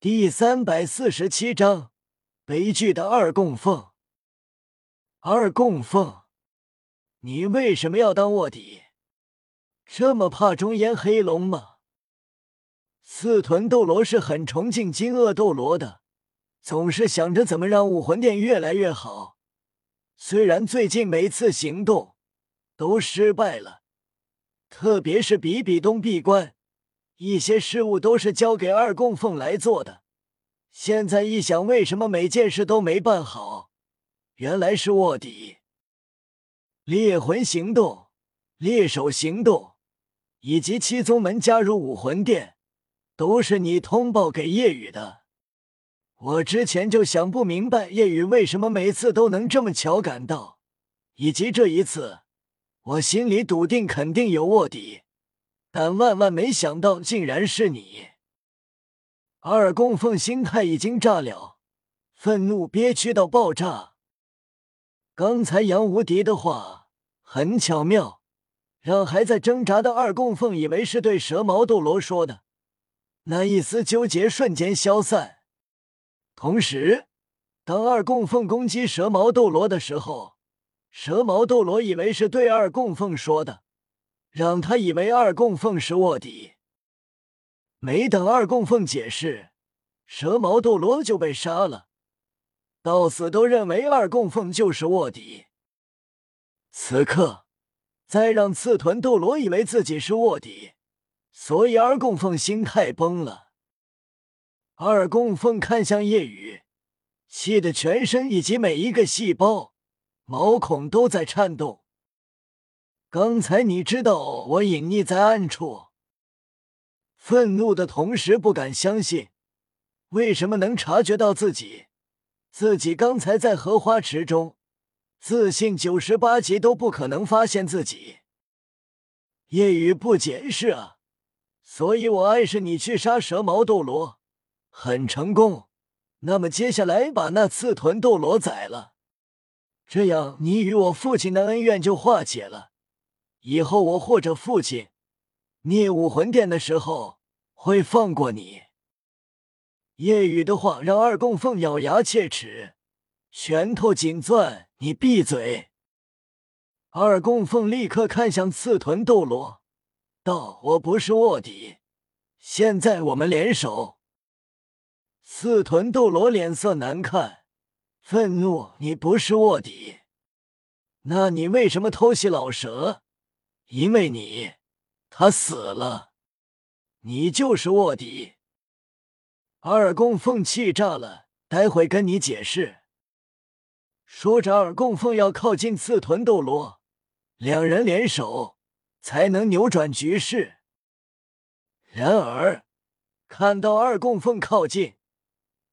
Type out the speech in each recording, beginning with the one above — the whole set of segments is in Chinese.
第三百四十七章悲剧的二供奉。二供奉，你为什么要当卧底？这么怕中炎黑龙吗？刺豚斗罗是很崇敬金鳄斗罗的，总是想着怎么让武魂殿越来越好。虽然最近每次行动都失败了，特别是比比东闭关。一些事务都是交给二供奉来做的，现在一想，为什么每件事都没办好？原来是卧底。猎魂行动、猎手行动，以及七宗门加入武魂殿，都是你通报给叶雨的。我之前就想不明白，叶雨为什么每次都能这么巧赶到，以及这一次，我心里笃定肯定有卧底。但万万没想到，竟然是你！二供奉心态已经炸了，愤怒憋屈到爆炸。刚才杨无敌的话很巧妙，让还在挣扎的二供奉以为是对蛇矛斗罗说的，那一丝纠结瞬间消散。同时，当二供奉攻击蛇矛斗罗的时候，蛇矛斗罗以为是对二供奉说的。让他以为二供奉是卧底，没等二供奉解释，蛇矛斗罗就被杀了。到死都认为二供奉就是卧底。此刻再让刺豚斗罗以为自己是卧底，所以二供奉心态崩了。二供奉看向夜雨，气得全身以及每一个细胞、毛孔都在颤动。刚才你知道我隐匿在暗处，愤怒的同时不敢相信，为什么能察觉到自己？自己刚才在荷花池中，自信九十八级都不可能发现自己。夜雨不解释啊，所以我暗示你去杀蛇矛斗罗，很成功。那么接下来把那刺豚斗罗宰了，这样你与我父亲的恩怨就化解了。以后我或者父亲灭武魂殿的时候会放过你。夜雨的话让二供奉咬牙切齿，拳头紧攥。你闭嘴！二供奉立刻看向刺豚斗罗，道：“我不是卧底，现在我们联手。”刺豚斗罗脸色难看，愤怒：“你不是卧底，那你为什么偷袭老蛇？”因为你，他死了，你就是卧底。二供奉气炸了，待会跟你解释。说着，二供奉要靠近刺豚斗罗，两人联手才能扭转局势。然而，看到二供奉靠近，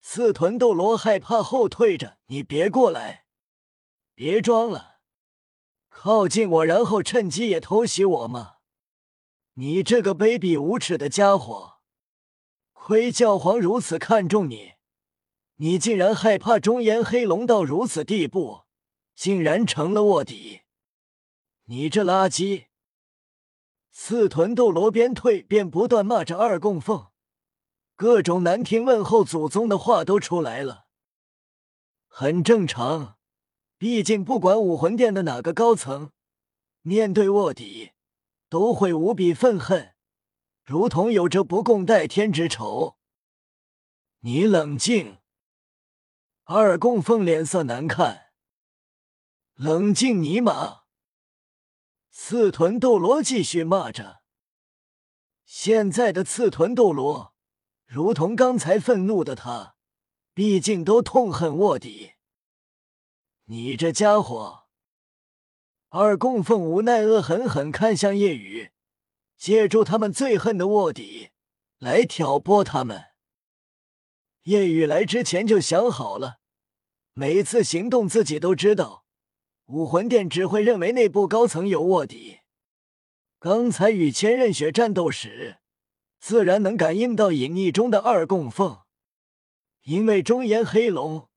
刺豚斗罗害怕后退着：“你别过来，别装了。”靠近我，然后趁机也偷袭我吗？你这个卑鄙无耻的家伙！亏教皇如此看重你，你竟然害怕中炎黑龙到如此地步，竟然成了卧底！你这垃圾！刺豚斗罗边退边不断骂着二供奉，各种难听问候祖宗的话都出来了，很正常。毕竟，不管武魂殿的哪个高层，面对卧底，都会无比愤恨，如同有着不共戴天之仇。你冷静。二供奉脸色难看。冷静尼玛！刺豚斗罗继续骂着。现在的刺豚斗罗，如同刚才愤怒的他，毕竟都痛恨卧底。你这家伙！二供奉无奈恶狠狠看向夜雨，借助他们最恨的卧底来挑拨他们。夜雨来之前就想好了，每次行动自己都知道，武魂殿只会认为内部高层有卧底。刚才与千仞雪战斗时，自然能感应到隐匿中的二供奉，因为中炎黑龙。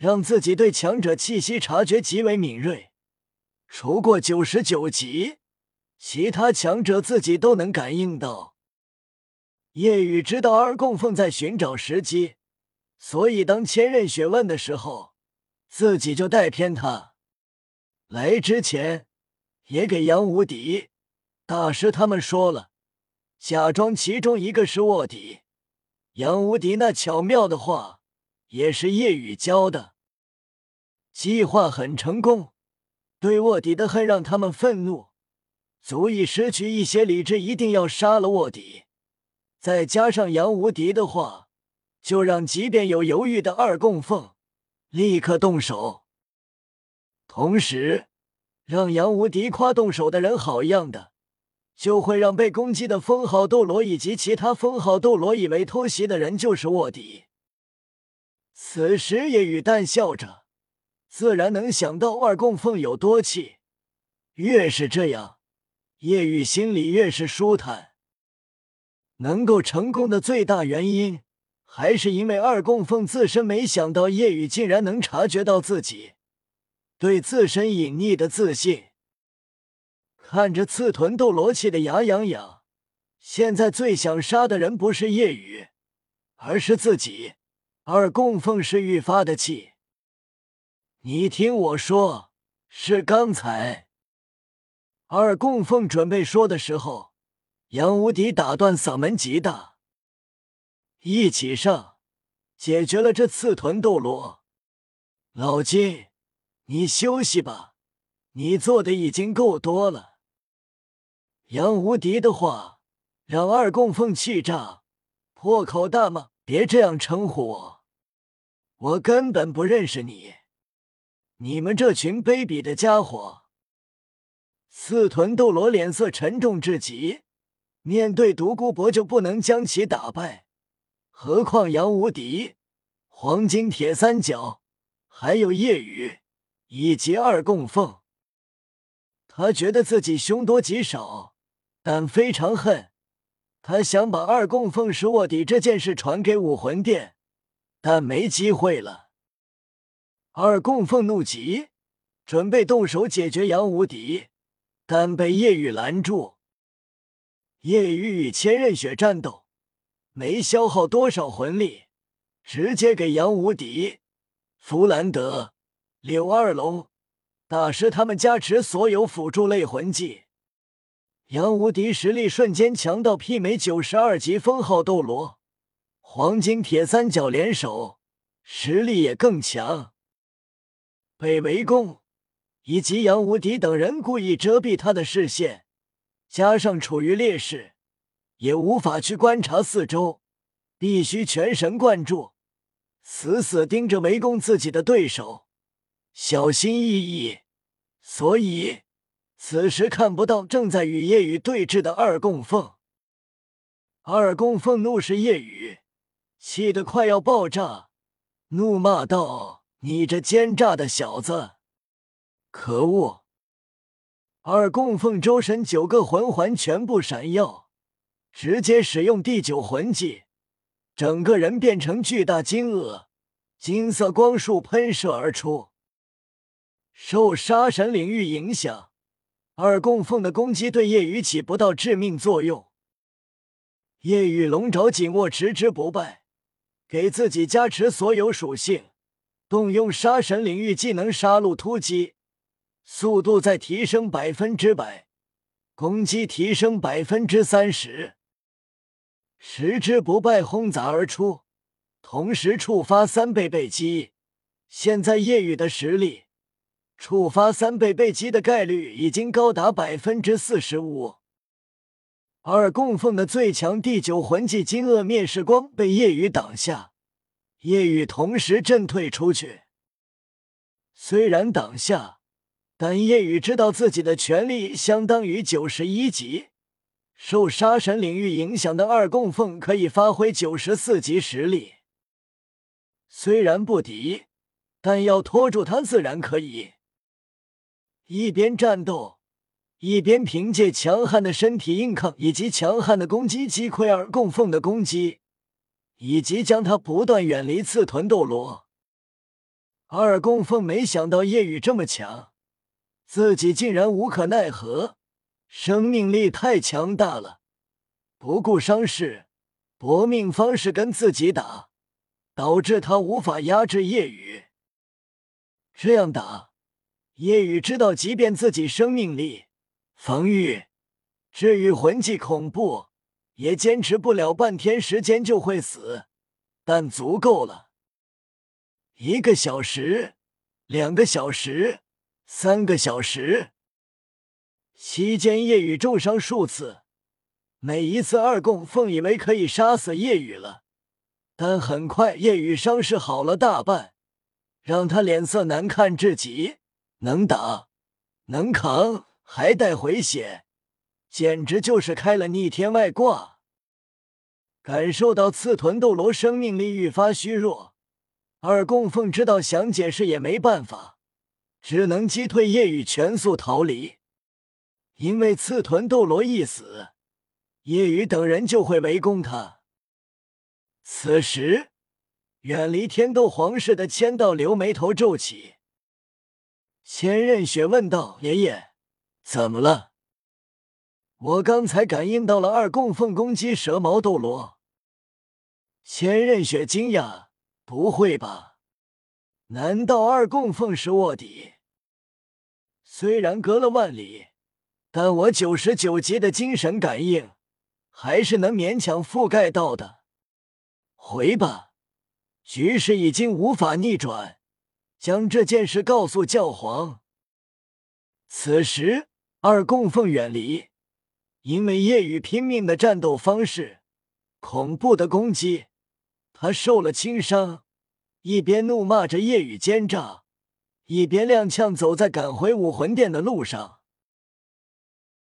让自己对强者气息察觉极为敏锐，除过九十九级，其他强者自己都能感应到。叶雨知道二供奉在寻找时机，所以当千仞雪问的时候，自己就带偏他。来之前，也给杨无敌大师他们说了，假装其中一个是卧底。杨无敌那巧妙的话，也是叶雨教的。计划很成功，对卧底的恨让他们愤怒，足以失去一些理智，一定要杀了卧底。再加上杨无敌的话，就让即便有犹豫的二供奉立刻动手，同时让杨无敌夸动手的人好样的，就会让被攻击的封号斗罗以及其他封号斗罗以为偷袭的人就是卧底。此时叶雨淡笑着，自然能想到二供奉有多气。越是这样，叶雨心里越是舒坦。能够成功的最大原因，还是因为二供奉自身没想到叶雨竟然能察觉到自己对自身隐匿的自信。看着刺豚斗罗气得牙痒痒，现在最想杀的人不是叶雨，而是自己。二供奉是愈发的气。你听我说，是刚才二供奉准备说的时候。杨无敌打断嗓门极大，一起上，解决了这刺豚斗罗。老金，你休息吧，你做的已经够多了。杨无敌的话让二供奉气炸，破口大骂：“别这样称呼我，我根本不认识你，你们这群卑鄙的家伙！”四豚斗罗脸色沉重至极。面对独孤博就不能将其打败，何况杨无敌、黄金铁三角，还有夜雨以及二供奉。他觉得自己凶多吉少，但非常恨。他想把二供奉是卧底这件事传给武魂殿，但没机会了。二供奉怒极，准备动手解决杨无敌，但被叶雨拦住。叶雨与千仞雪战斗，没消耗多少魂力，直接给杨无敌、弗兰德、柳二龙大师他们加持所有辅助类魂技。杨无敌实力瞬间强到媲美九十二级封号斗罗，黄金铁三角联手，实力也更强。被围攻，以及杨无敌等人故意遮蔽他的视线。加上处于劣势，也无法去观察四周，必须全神贯注，死死盯着围攻自己的对手，小心翼翼。所以此时看不到正在与夜雨对峙的二供奉。二供奉怒视夜雨，气得快要爆炸，怒骂道：“你这奸诈的小子，可恶！”二供奉周身九个魂环全部闪耀，直接使用第九魂技，整个人变成巨大金鳄，金色光束喷射而出。受杀神领域影响，二供奉的攻击对夜雨起不到致命作用。夜雨龙爪紧握，持之不败，给自己加持所有属性，动用杀神领域技能杀戮突击。速度再提升百分之百，攻击提升百分之三十，十之不败轰砸而出，同时触发三倍倍击。现在夜雨的实力，触发三倍倍击的概率已经高达百分之四十五。二供奉的最强第九魂技金鳄灭世光被夜雨挡下，夜雨同时震退出去，虽然挡下。但叶雨知道自己的全力相当于九十一级，受杀神领域影响的二供奉可以发挥九十四级实力。虽然不敌，但要拖住他自然可以。一边战斗，一边凭借强悍的身体硬抗以及强悍的攻击击溃二供奉的攻击，以及将他不断远离刺豚斗罗。二供奉没想到夜雨这么强。自己竟然无可奈何，生命力太强大了，不顾伤势，搏命方式跟自己打，导致他无法压制夜雨。这样打，夜雨知道，即便自己生命力、防御、至于魂技恐怖，也坚持不了半天时间就会死。但足够了，一个小时、两个小时、三个小时期间，夜雨重伤数次。每一次，二供奉以为可以杀死夜雨了，但很快夜雨伤势好了大半，让他脸色难看至极。能打，能扛，还带回血，简直就是开了逆天外挂。感受到刺豚斗罗生命力愈发虚弱，二供奉知道想解释也没办法，只能击退夜雨，全速逃离。因为刺豚斗罗一死，夜雨等人就会围攻他。此时，远离天斗皇室的千道流眉头皱起。千仞雪问道：“爷爷，怎么了？”我刚才感应到了二供奉攻击蛇矛斗罗。千仞雪惊讶：“不会吧？难道二供奉是卧底？”虽然隔了万里，但我九十九级的精神感应还是能勉强覆盖到的。回吧，局势已经无法逆转，将这件事告诉教皇。此时，二供奉远离。因为夜雨拼命的战斗方式，恐怖的攻击，他受了轻伤，一边怒骂着夜雨奸诈，一边踉跄走在赶回武魂殿的路上。